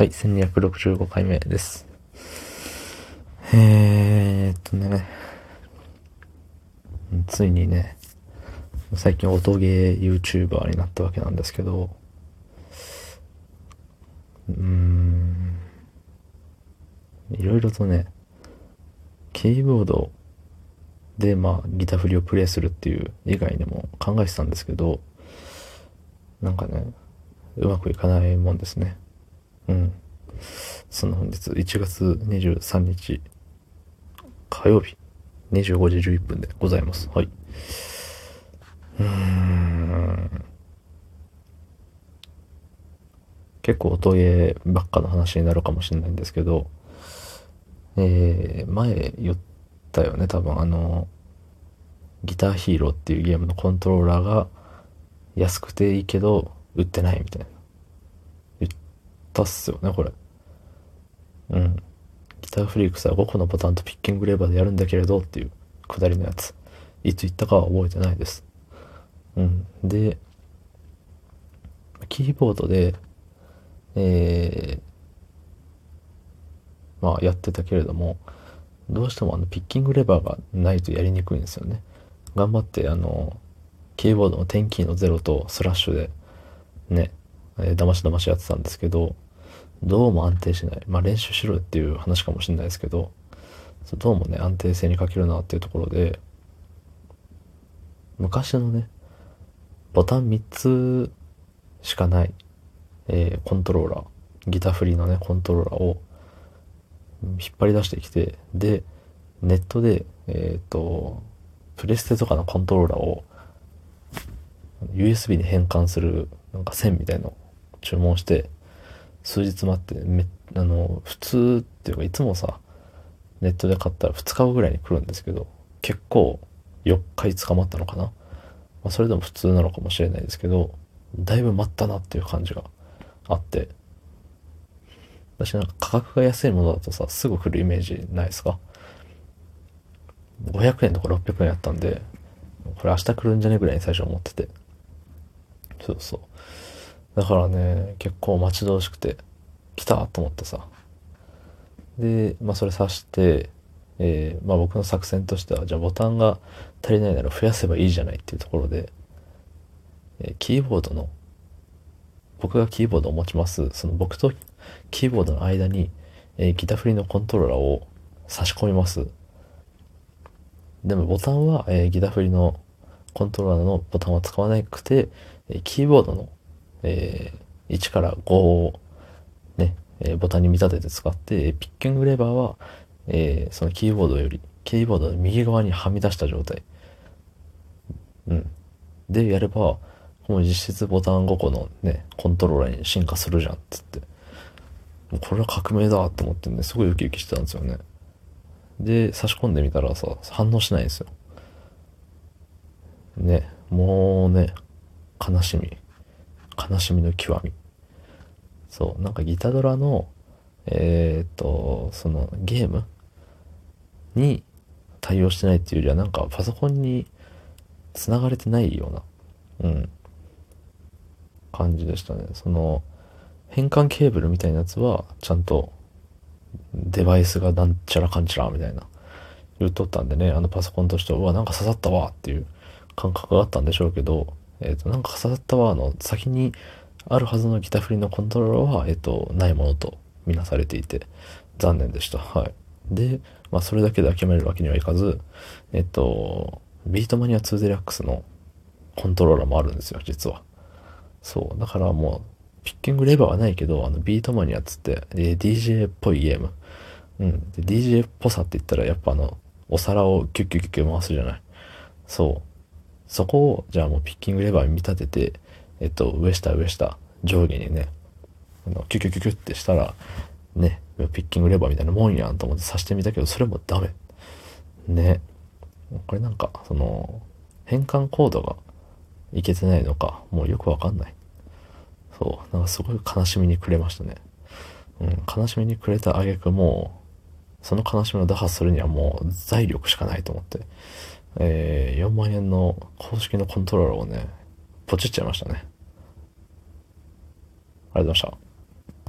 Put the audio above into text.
はい、1265回目です。えーっとね、ついにね、最近音ゲー YouTuber になったわけなんですけど、うーん、いろいろとね、キーボードでまあギター振りをプレイするっていう以外にも考えてたんですけど、なんかね、うまくいかないもんですね。うん。その本日1月23日火曜日25時11分でございます。はい。うーん。結構音ゲーばっかの話になるかもしれないんですけど、えー、前言ったよね、多分あの、ギターヒーローっていうゲームのコントローラーが安くていいけど売ってないみたいな。たっすよね、これ。うん。ギターフリークスは5個のボタンとピッキングレバーでやるんだけれどっていうくだりのやつ。いつ言ったかは覚えてないです。うん。で、キーボードで、えー、まあやってたけれども、どうしてもあのピッキングレバーがないとやりにくいんですよね。頑張ってあの、キーボードの点キーの0とスラッシュで、ね、えー、だましだましやってたんですけど、どうも安定しない。まあ練習しろっていう話かもしれないですけど、どうもね、安定性に欠けるなっていうところで、昔のね、ボタン3つしかない、えーコントローラー、ギターフリーのね、コントローラーを引っ張り出してきて、で、ネットで、えっ、と、プレステとかのコントローラーを USB に変換するなんか線みたいの注文して、数日待って、め、あの、普通っていうかいつもさ、ネットで買ったら2日後ぐらいに来るんですけど、結構4日5日待ったのかな。まあそれでも普通なのかもしれないですけど、だいぶ待ったなっていう感じがあって、私なんか価格が安いものだとさ、すぐ来るイメージないですか ?500 円とか600円やったんで、これ明日来るんじゃね？ぐらいに最初思ってて。そうそう。だからね、結構待ち遠しくて、来たと思ってさ。で、まあそれ刺して、えーまあ僕の作戦としては、じゃあボタンが足りないなら増やせばいいじゃないっていうところで、えーキーボードの、僕がキーボードを持ちます、その僕とキーボードの間に、えーギターフリのコントローラーを差し込みます。でもボタンは、えーギターフリのコントローラーのボタンは使わなくて、えーキーボードの、えー1から5をね、えーボタンに見立てて使って、ピッキングレバーは、えーそのキーボードより、キーボードの右側にはみ出した状態。うん。で、やれば、もう実質ボタン5個のね、コントローラーに進化するじゃん、つって。もうこれは革命だと思ってね、すごいウキウキしてたんですよね。で、差し込んでみたらさ、反応しないんですよ。ね、もうね、悲しみ。悲しみの極み。そう、なんかギタドラの、えーっと、そのゲームに対応してないっていうよりは、なんかパソコンに繋がれてないような、うん、感じでしたね。その、変換ケーブルみたいなやつは、ちゃんと、デバイスがなんちゃらかんちゃらみたいな、言っとったんでね、あのパソコンとしては、うわ、なんか刺さったわっていう感覚があったんでしょうけど、えっ、と、なんか刺さったわの先にあるはずのギターフリのコントローラーは、えっ、と、ないものとみなされていて、残念でした。はい。で、まあ、それだけで諦めるわけにはいかず、えっ、と、ビートマニア2デラックスのコントローラーもあるんですよ、実は。そう。だからもう、ピッキングレバーはないけど、あの、ビートマニアっつって、えー DJ っぽいゲーム。うん。で、DJ っぽさって言ったら、やっぱあの、お皿をキュッキュッキュッキュ回すじゃない。そう。そこを、じゃあもうピッキングレバーに見立てて、えっと、上下上下、上下にね、あの、キュキュキュキュってしたら、ね、ピッキングレバーみたいなもんやんと思って刺してみたけど、それもダメ。ね。これなんか、その、変換コードがいけてないのか、もうよくわかんない。そう、なんかすごい悲しみに暮れましたね。うん、悲しみに暮れた挙句もう、その悲しみを打破するにはもう財力しかないと思って、えー、4万円の公式のコントローラーをね、ポチっちゃいましたね。ありがとうございました。